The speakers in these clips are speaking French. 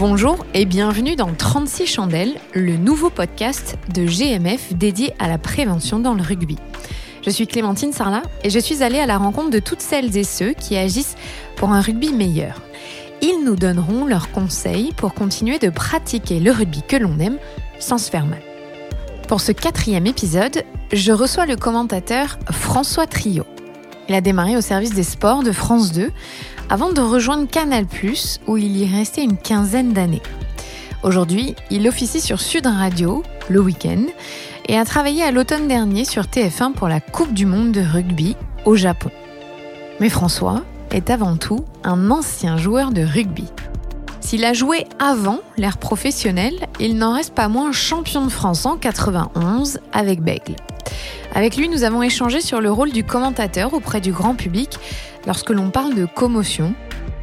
Bonjour et bienvenue dans 36 chandelles, le nouveau podcast de GMF dédié à la prévention dans le rugby. Je suis Clémentine Sarlat et je suis allée à la rencontre de toutes celles et ceux qui agissent pour un rugby meilleur. Ils nous donneront leurs conseils pour continuer de pratiquer le rugby que l'on aime sans se faire mal. Pour ce quatrième épisode, je reçois le commentateur François Trio. Il a démarré au service des sports de France 2 avant de rejoindre Canal+, où il y restait une quinzaine d'années. Aujourd'hui, il officie sur Sud Radio le week-end et a travaillé à l'automne dernier sur TF1 pour la Coupe du Monde de rugby au Japon. Mais François est avant tout un ancien joueur de rugby. S'il a joué avant l'ère professionnelle, il n'en reste pas moins champion de France en 91 avec Bègle. Avec lui, nous avons échangé sur le rôle du commentateur auprès du grand public lorsque l'on parle de commotion,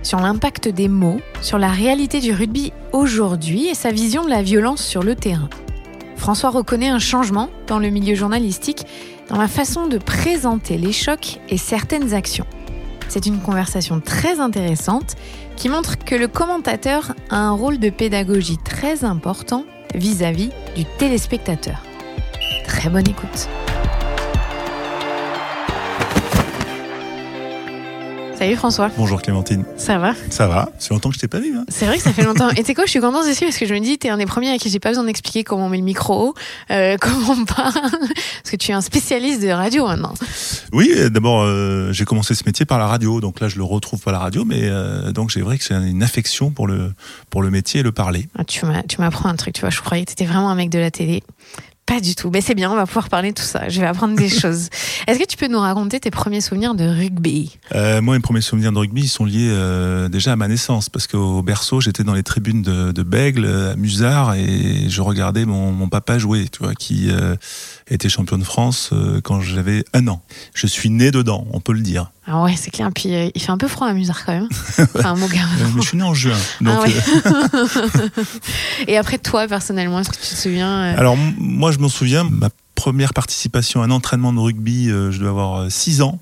sur l'impact des mots, sur la réalité du rugby aujourd'hui et sa vision de la violence sur le terrain. François reconnaît un changement dans le milieu journalistique, dans la façon de présenter les chocs et certaines actions. C'est une conversation très intéressante qui montre que le commentateur a un rôle de pédagogie très important vis-à-vis du téléspectateur. Très bonne écoute. Salut François. Bonjour Clémentine. Ça va Ça va C'est longtemps que je t'ai pas vu. Hein c'est vrai que ça fait longtemps. Et tu quoi, je suis contente aussi parce que je me dis, t'es un des premiers à qui j'ai pas besoin d'expliquer comment on met le micro, euh, comment on parle, parce que tu es un spécialiste de radio maintenant. Oui, d'abord euh, j'ai commencé ce métier par la radio, donc là je le retrouve par la radio, mais euh, donc j'ai vrai que c'est une affection pour le pour le métier et le parler. Ah, tu m'apprends un truc, tu vois. Je croyais que t'étais vraiment un mec de la télé. Pas du tout. Mais c'est bien, on va pouvoir parler de tout ça. Je vais apprendre des choses. Est-ce que tu peux nous raconter tes premiers souvenirs de rugby? Euh, Moi, mes premiers souvenirs de rugby, ils sont liés euh, déjà à ma naissance. Parce qu'au berceau, j'étais dans les tribunes de, de Bègle, à Musard, et je regardais mon, mon papa jouer, tu vois, qui euh, était champion de France euh, quand j'avais un an. Je suis né dedans, on peut le dire. Ah ouais, c'est clair. Puis euh, il fait un peu froid à Musard quand même. Enfin, mon gars. je suis né en juin. Donc, ah ouais. et après, toi, personnellement, est-ce que tu te souviens Alors, moi, je m'en souviens, ma première participation à un entraînement de rugby, euh, je dois avoir 6 ans.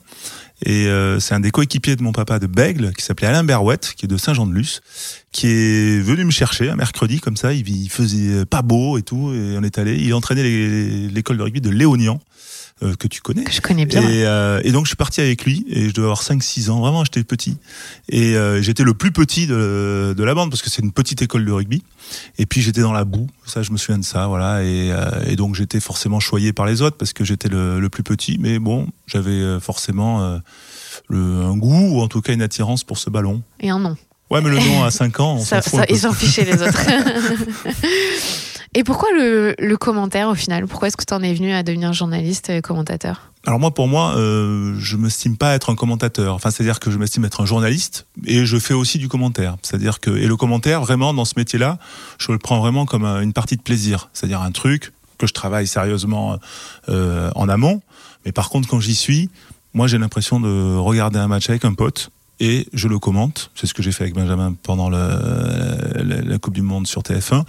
Et euh, c'est un des coéquipiers de mon papa de Bègle, qui s'appelait Alain Berouette, qui est de Saint-Jean-de-Luz, qui est venu me chercher un mercredi comme ça. Il, il faisait pas beau et tout, et on est allé. Il entraînait l'école de rugby de Léonian. Euh, que tu connais. Que je connais bien. Et, euh, et, donc je suis parti avec lui et je devais avoir 5-6 ans, vraiment j'étais petit. Et euh, j'étais le plus petit de, de, la bande parce que c'est une petite école de rugby. Et puis j'étais dans la boue, ça je me souviens de ça, voilà. Et, et donc j'étais forcément choyé par les autres parce que j'étais le, le, plus petit. Mais bon, j'avais forcément le, un goût ou en tout cas une attirance pour ce ballon. Et un nom. Ouais, mais le nom à 5 ans, on ça, ça, ils s'en fichaient les autres. Et pourquoi le, commentaire au final? Pourquoi est-ce que tu en es venu à devenir journaliste et commentateur? Alors moi, pour moi, euh, je m'estime pas être un commentateur. Enfin, c'est-à-dire que je m'estime être un journaliste et je fais aussi du commentaire. C'est-à-dire que et le commentaire, vraiment, dans ce métier-là, je le prends vraiment comme une partie de plaisir. C'est-à-dire un truc que je travaille sérieusement euh, en amont. Mais par contre, quand j'y suis, moi, j'ai l'impression de regarder un match avec un pote et je le commente. C'est ce que j'ai fait avec Benjamin pendant la, Coupe du Monde sur TF1.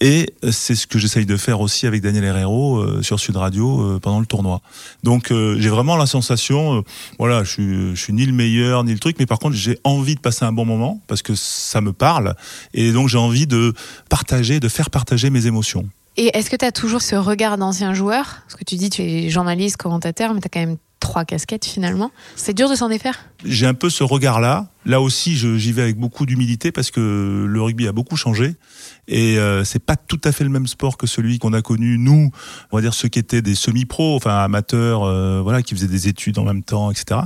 Et c'est ce que j'essaye de faire aussi avec Daniel Herrero euh, sur Sud Radio euh, pendant le tournoi. Donc euh, j'ai vraiment la sensation, voilà, je suis, je suis ni le meilleur ni le truc, mais par contre j'ai envie de passer un bon moment parce que ça me parle et donc j'ai envie de partager, de faire partager mes émotions. Et est-ce que tu as toujours ce regard d'ancien joueur? Parce que tu dis tu es journaliste, commentateur, mais tu as quand même trois casquettes finalement. C'est dur de s'en défaire? J'ai un peu ce regard-là. Là aussi, j'y vais avec beaucoup d'humilité parce que le rugby a beaucoup changé et euh, c'est pas tout à fait le même sport que celui qu'on a connu nous, on va dire ceux qui étaient des semi-pros, enfin amateurs, euh, voilà, qui faisaient des études en même temps, etc.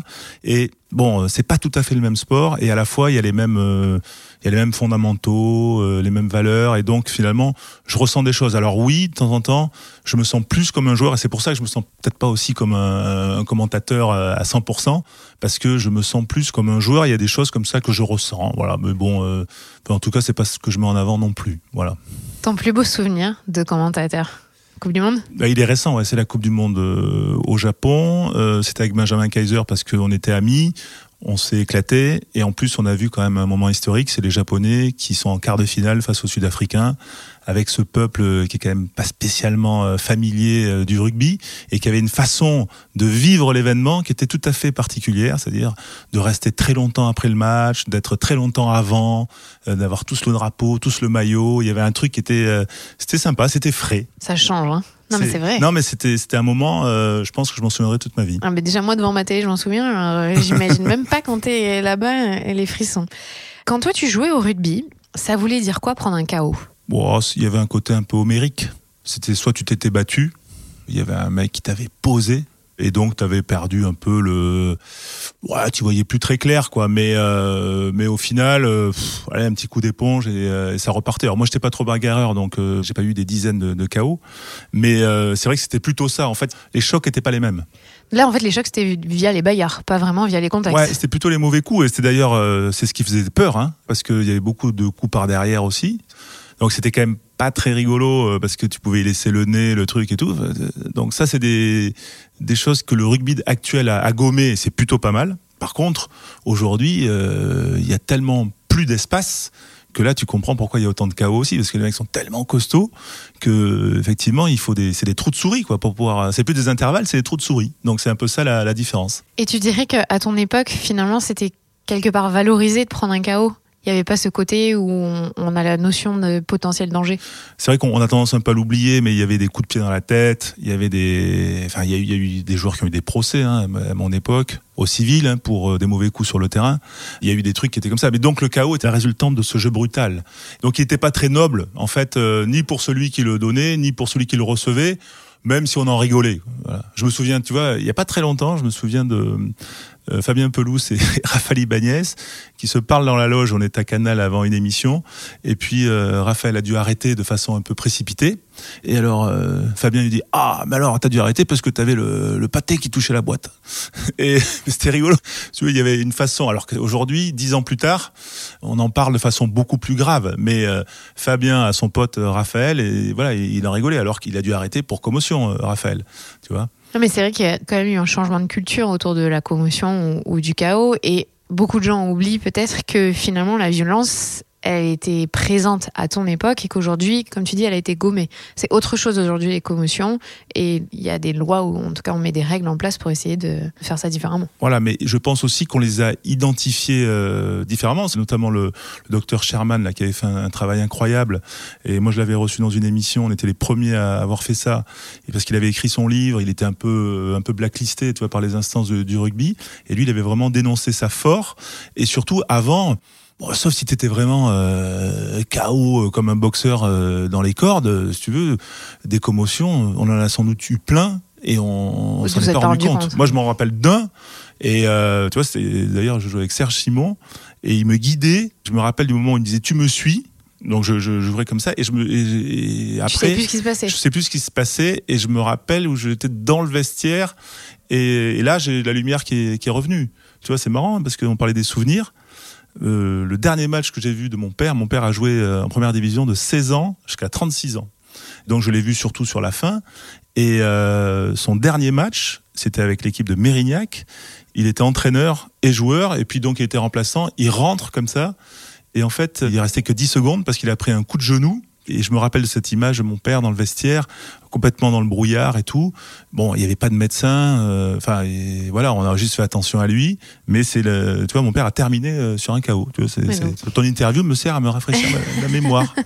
Et bon, c'est pas tout à fait le même sport et à la fois il y a les mêmes euh, il y a les mêmes fondamentaux, euh, les mêmes valeurs, et donc finalement, je ressens des choses. Alors oui, de temps en temps, je me sens plus comme un joueur, et c'est pour ça que je me sens peut-être pas aussi comme un, commentateur à 100%, parce que je me sens plus comme un joueur. Il y a des choses comme ça que je ressens, voilà. Mais bon, euh, en tout cas, c'est pas ce que je mets en avant non plus, voilà. Ton plus beau souvenir de commentateur? Coupe du Monde bah, Il est récent, ouais, c'est la Coupe du Monde euh, au Japon. Euh, C'était avec Benjamin Kaiser parce qu'on était amis On s'est éclaté et en plus on a vu quand même un moment historique, c'est les Japonais qui sont en quart de finale face aux Sud-Africains avec ce peuple qui est quand même pas spécialement euh, familier euh, du rugby et qui avait une façon de vivre l'événement qui était tout à fait particulière, c'est-à-dire de rester très longtemps après le match, d'être très longtemps avant, euh, d'avoir tous le drapeau, tous le maillot. Il y avait un truc qui était, c'était sympa, c'était frais. Ça change, hein non, mais c'est vrai. Non, mais c'était, c'était un moment, euh, je pense que je m'en souviendrai toute ma vie. Ah, mais déjà, moi, devant ma télé, je m'en souviens. Euh, j'imagine même pas quand t'es là-bas et les frissons. Quand toi, tu jouais au rugby, ça voulait dire quoi prendre un KO bon, Il y avait un côté un peu homérique. C'était soit tu t'étais battu, il y avait un mec qui t'avait posé, et donc tu avais perdu un peu le ouais tu voyais plus très clair quoi mais euh, mais au final euh, allez, un petit coup d'éponge et, ça repartait alors moi j'étais pas trop bagarreur donc j'ai pas eu des dizaines de, de KO mais c'est vrai que c'était plutôt ça en fait les chocs étaient pas les mêmes Là, en fait, les chocs, c'était via les bagarres, pas vraiment via les contacts. Ouais, c'était plutôt les mauvais coups. Et c'était d'ailleurs, c'est ce qui faisait peur, hein, parce qu'il y avait beaucoup de coups par derrière aussi. Donc c'était quand même pas très rigolo euh, parce que tu pouvais y laisser le nez, le truc et tout. Euh, donc ça, c'est des, des choses que le rugby actuel a, a gommé c'est plutôt pas mal. Par contre, aujourd'hui, euh, il y a tellement plus d'espace que là tu comprends pourquoi il y a autant de chaos aussi parce que les mecs sont tellement costauds que effectivement il faut des c'est des trous de souris quoi pour pouvoir c'est plus des intervalles c'est des trous de souris donc c'est un peu ça la, la différence et tu dirais qu'à ton époque finalement c'était quelque part valorisé de prendre un chaos? Il n'y avait pas ce côté où on, a la notion de potentiel danger. C'est vrai qu'on a tendance un peu à l'oublier, mais il y avait des coups de pied dans la tête, il y avait des, enfin, il y a eu, il y a eu des joueurs qui ont eu des procès hein, à mon époque, au civil, hein, pour euh, des mauvais coups sur le terrain. Il y a eu des trucs qui étaient comme ça. Mais donc le chaos était la résultante de ce jeu brutal. Donc il n'était pas très noble, en fait, euh, ni pour celui qui le donnait, ni pour celui qui le recevait même si on en rigolait. Je me souviens, tu vois, il y a pas très longtemps, je me souviens de Fabien Pelouse et Raphaël Ibanez qui se parlent dans la loge. On est à Canal avant une émission. Et puis euh, Raphaël a dû arrêter de façon un peu précipitée. Et alors euh, Fabien lui dit Ah, mais alors t'as dû arrêter parce que t'avais le, le pâté qui touchait la boîte. Et c'était rigolo. Il y avait une façon. Alors qu'aujourd'hui, dix ans plus tard, on en parle de façon beaucoup plus grave. Mais Fabien a son pote Raphaël et voilà, il en rigolait alors qu'il a dû arrêter pour commotion, Raphaël. Tu vois? Non, mais c'est vrai qu'il y a quand même eu un changement de culture autour de la commotion ou, du chaos. Et beaucoup de gens oublient peut-être que finalement la violence, elle était présente à ton époque et qu'aujourd'hui, comme tu dis, elle a été gommée. C'est autre chose aujourd'hui les commotions et il y a des lois où en tout cas on met des règles en place pour essayer de faire ça différemment. Voilà, mais je pense aussi qu'on les a identifiées euh, différemment. C'est notamment le, le, docteur Sherman là qui avait fait un, travail incroyable et moi je l'avais reçu dans une émission. On était les premiers à avoir fait ça et parce qu'il avait écrit son livre, il était un peu un peu blacklisté, tu vois, par les instances du rugby et lui il avait vraiment dénoncé ça fort et surtout avant Bon, sauf si tu étais vraiment euh, KO euh, comme un boxeur euh, dans les cordes, euh, si tu veux, des commotions, on en a sans doute eu plein et on, s'en est pas rendu compte. Moi, je m'en rappelle d'un et tu vois, c'est d'ailleurs je jouais avec Serge Simon et il me guidait. Je me rappelle du moment où il me disait tu me suis. Donc je, je comme ça et je me et, après sais plus ce qui se passait. Je sais plus ce qui se passait et je me rappelle où j'étais dans le vestiaire et, et là j'ai la lumière qui est, qui est revenue. Tu vois, c'est marrant parce qu'on parlait des souvenirs. Euh, le dernier match que j'ai vu de mon père, mon père a joué euh, en première division de 16 ans jusqu'à 36 ans. Donc je l'ai vu surtout sur la fin. Et euh, son dernier match, c'était avec l'équipe de Mérignac. Il était entraîneur et joueur, et puis donc il était remplaçant. Il rentre comme ça. Et en fait, il restait que 10 secondes parce qu'il a pris un coup de genou et je me rappelle de cette image de mon père dans le vestiaire, complètement dans le brouillard et tout. Bon, il n'y avait pas de médecin. Euh, enfin, voilà, on a juste fait attention à lui. Mais c'est le, tu vois, mon père a terminé euh, sur un chaos. Tu vois, c'est, ton interview me sert à me rafraîchir ma, mémoire.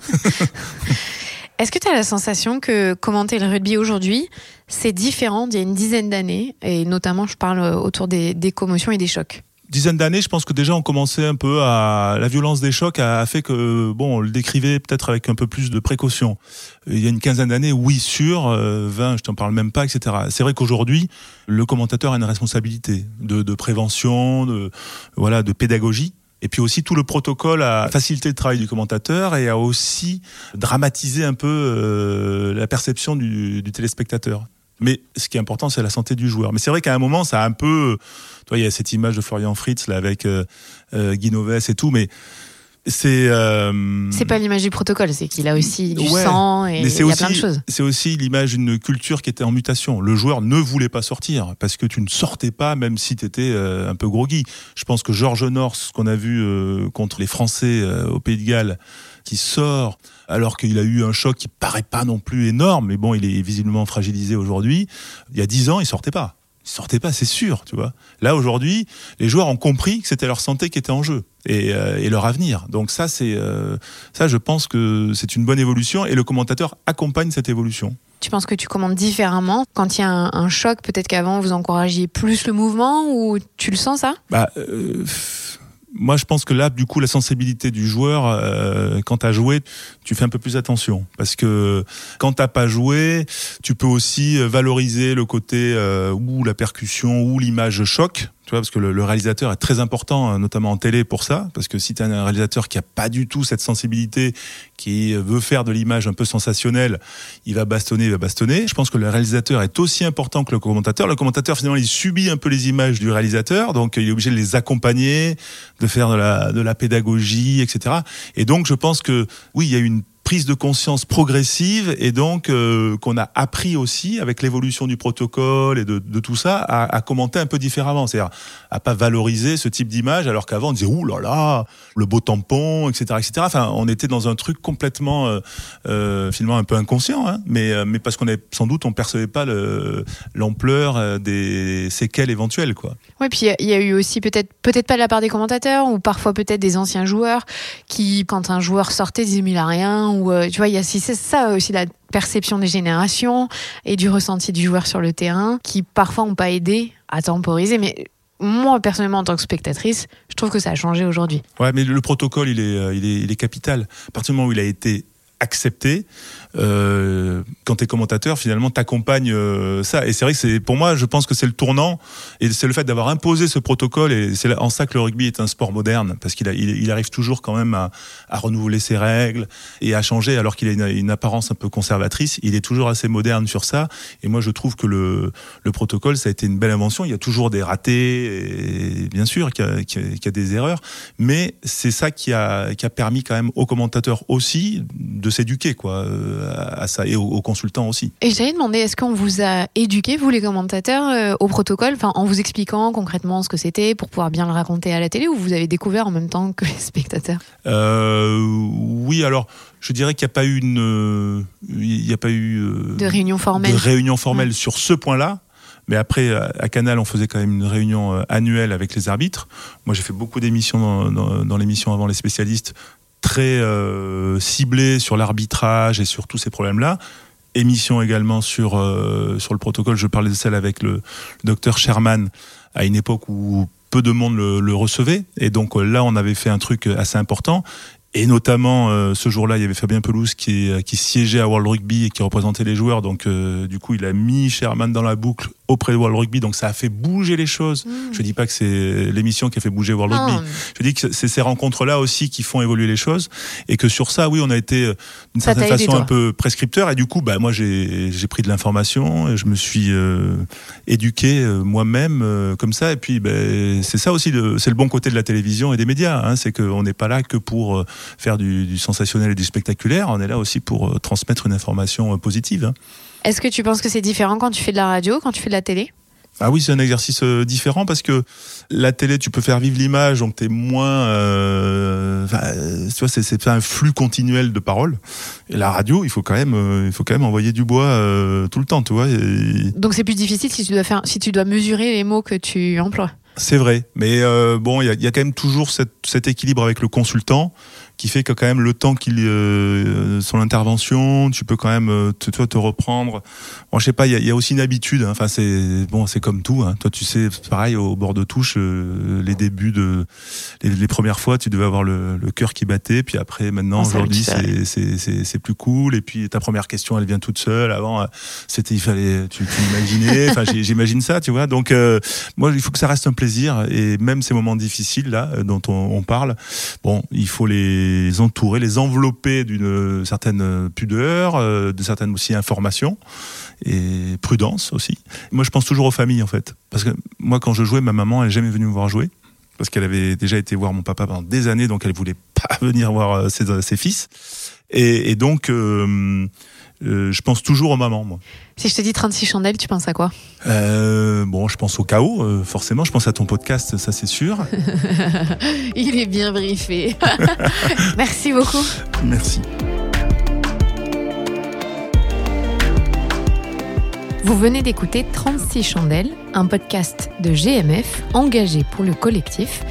Est-ce que tu as la sensation que commenter le rugby aujourd'hui, c'est différent d'il y a une dizaine d'années? Et notamment, je parle autour des, des commotions et des chocs dizaine d'années, je pense que déjà on commençait un peu à la violence des chocs a fait que bon, on le décrivait peut-être avec un peu plus de précaution. Il y a une quinzaine d'années, oui, sûr, 20, euh, je t'en parle même pas, etc. C'est vrai qu'aujourd'hui, le commentateur a une responsabilité de, de prévention, de voilà, de pédagogie. Et puis aussi tout le protocole a facilité le travail du commentateur et a aussi dramatisé un peu euh, la perception du, du téléspectateur. Mais ce qui est important, c'est la santé du joueur. Mais c'est vrai qu'à un moment, ça a un peu, toi, il y a cette image de Florian Fritz là avec euh, euh, et tout, mais C'est euh... c'est pas l'image du protocole, c'est qu'il a aussi du ouais, sang et il y a aussi, plein de choses. C'est aussi l'image d'une culture qui était en mutation. Le joueur ne voulait pas sortir parce que tu ne sortais pas même si tu étais euh, un peu groggy. Je pense que Georges North, ce qu'on a vu euh, contre les Français au Pays de Galles, qui sort alors qu'il a eu un choc qui paraît pas non plus énorme, mais bon, il est visiblement fragilisé aujourd'hui. Il y a dix ans, il sortait pas. Il sortait pas, c'est sûr, tu vois. Là aujourd'hui, les joueurs ont compris que c'était leur santé qui était en jeu et, euh, et leur avenir. Donc ça, c'est euh, ça, je pense que c'est une bonne évolution et le commentateur accompagne cette évolution. Tu penses que tu commandes différemment quand il y a un, un choc Peut-être qu'avant vous encouragiez plus le mouvement ou tu le sens ça? Bah. Euh, moi, je pense que là, du coup, la sensibilité du joueur, euh, quand tu as joué, tu fais un peu plus attention. Parce que quand t'as pas joué, tu peux aussi valoriser le côté euh, ou la percussion ou l'image choc. Tu vois, parce que le, le, réalisateur est très important, notamment en télé, pour ça. Parce que si tu as un réalisateur qui a pas du tout cette sensibilité, qui veut faire de l'image un peu sensationnelle, il va bastonner, il va bastonner. Je pense que le réalisateur est aussi important que le commentateur. Le commentateur, finalement, il subit un peu les images du réalisateur, donc il est obligé de les accompagner, de faire de la, de la pédagogie, etc. Et donc, je pense que oui, il y a une prise de conscience progressive et donc euh, qu'on a appris aussi avec l'évolution du protocole et de, tout ça à, commenter un peu différemment, c'est-à-dire à pas valoriser ce type d'image alors qu'avant on disait ouh là là le beau tampon etc etc. Enfin on était dans un truc complètement euh, euh, finalement un peu inconscient, hein, mais mais parce qu'on est sans doute on percevait pas l'ampleur des séquelles éventuelles quoi. Ouais puis il y, y, a eu aussi peut-être peut-être pas de la part des commentateurs ou parfois peut-être des anciens joueurs qui quand un joueur sortait disaient mais il a rien ou euh, tu vois, il y a c'est ça aussi la perception des générations et du ressenti du joueur sur le terrain qui parfois n'ont pas aidé à temporiser. Mais moi personnellement en tant que spectatrice, je trouve que ça a changé aujourd'hui. Ouais, mais le protocole il est, il est, il est capital. À partir du moment où il a été accepté. Euh, quand tu es commentateur, finalement, t'accompagnes euh, ça. Et c'est vrai que c'est, pour moi, je pense que c'est le tournant et c'est le fait d'avoir imposé ce protocole. Et c'est en ça que le rugby est un sport moderne parce qu'il il, il, arrive toujours quand même à, renouveler ses règles et à changer alors qu'il a une, apparence un peu conservatrice. Il est toujours assez moderne sur ça. Et moi, je trouve que le, le protocole, ça a été une belle invention. Il y a toujours des ratés, bien sûr qu'il y, qu y, a des erreurs, mais c'est ça qui a, qui a permis quand même aux commentateurs aussi de s'éduquer quoi à ça et aux, aux, consultants aussi. Et j'allais demander est-ce qu'on vous a éduqué vous les commentateurs euh, au protocole enfin en vous expliquant concrètement ce que c'était pour pouvoir bien le raconter à la télé ou vous avez découvert en même temps que les spectateurs? Euh, oui alors je dirais qu'il n'y a pas eu une il n'y a pas eu euh, de réunion formelle de réunion formelle ouais. sur ce point-là mais après, à Canal, on faisait quand même une réunion annuelle avec les arbitres. Moi, j'ai fait beaucoup d'émissions dans, dans, dans l'émission avant les spécialistes très euh, ciblé sur l'arbitrage et sur tous ces problèmes-là. Émission également sur, euh, sur le protocole. Je parlais de celle avec le, docteur Sherman à une époque où peu de monde le, recevait. Et donc là, on avait fait un truc assez important. Et notamment, euh, ce jour-là, il y avait Fabien Pelouse qui, qui siégeait à World Rugby et qui représentait les joueurs. Donc, euh, du coup, il a mis Sherman dans la boucle auprès de World Rugby. Donc, ça a fait bouger les choses. Mmh. Je dis pas que c'est l'émission qui a fait bouger World. Rugby. Je dis que c'est ces rencontres-là aussi qui font évoluer les choses. Et que sur ça, oui, on a été d'une certaine façon aidé, un peu prescripteur. Et du coup, bah, moi, j'ai pris de l'information. Je me suis euh, éduqué euh, moi-même euh, comme ça. Et puis, bah, c'est ça aussi, c'est le bon côté de la télévision et des médias. Hein, c'est qu'on n'est pas là que pour euh, faire du, du, sensationnel et du spectaculaire. On est là aussi pour euh, transmettre une information euh, positive. Hein. Est-ce que tu penses que c'est différent quand tu fais de la radio, quand tu fais de la télé? Ah oui, c'est un exercice euh, différent parce que la télé, tu peux faire vivre l'image, donc t'es moins, euh, tu vois, c'est un flux continuel de paroles. Et la radio, il faut quand même, euh, il faut quand même envoyer du bois euh, tout le temps, tu vois. Et... Donc c'est plus difficile si tu dois faire, si tu dois mesurer les mots que tu emploies? C'est vrai, mais euh, bon, il y, y a, quand même toujours cette, cet équilibre avec le consultant qui fait que quand même le temps qu'il euh, son intervention, tu peux quand même euh, te, toi te reprendre. Bon, je sais pas, il y, y, a aussi une habitude. Hein. Enfin, c'est bon, c'est comme tout. Hein. Toi, tu sais, pareil au bord de touche, euh, les débuts de les, les, premières fois, tu devais avoir le, le cœur qui battait, puis après, maintenant, aujourd'hui, c'est c'est plus cool. Et puis ta première question, elle vient toute seule. Avant, euh, c'était il fallait, tu, tu imaginais. Enfin, j'imagine ça, tu vois. Donc, euh, moi, il faut que ça reste un plaisir. Et même ces moments difficiles là dont on, on parle, bon, il faut les les entourer, les envelopper d'une certaine pudeur, euh, de certaines aussi informations et prudence aussi. Moi, je pense toujours aux familles en fait, parce que moi, quand je jouais, ma maman, elle n'est jamais venue me voir jouer parce qu'elle avait déjà été voir mon papa pendant des années, donc elle voulait pas venir voir ses, ses fils. Et, et donc, euh, euh, je pense toujours aux mamans, moi. Si je te dis 36 chandelles, tu penses à quoi? Euh, Bon, je pense au chaos, euh, forcément. Je pense à ton podcast, ça c'est sûr. Il est bien briefé. Merci beaucoup. Merci. Vous venez d'écouter 36 chandelles, un podcast de GMF engagé pour le collectif.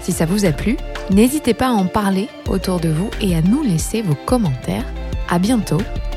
Si ça vous a plu, n'hésitez pas à en parler autour de vous et à nous laisser vos commentaires. À bientôt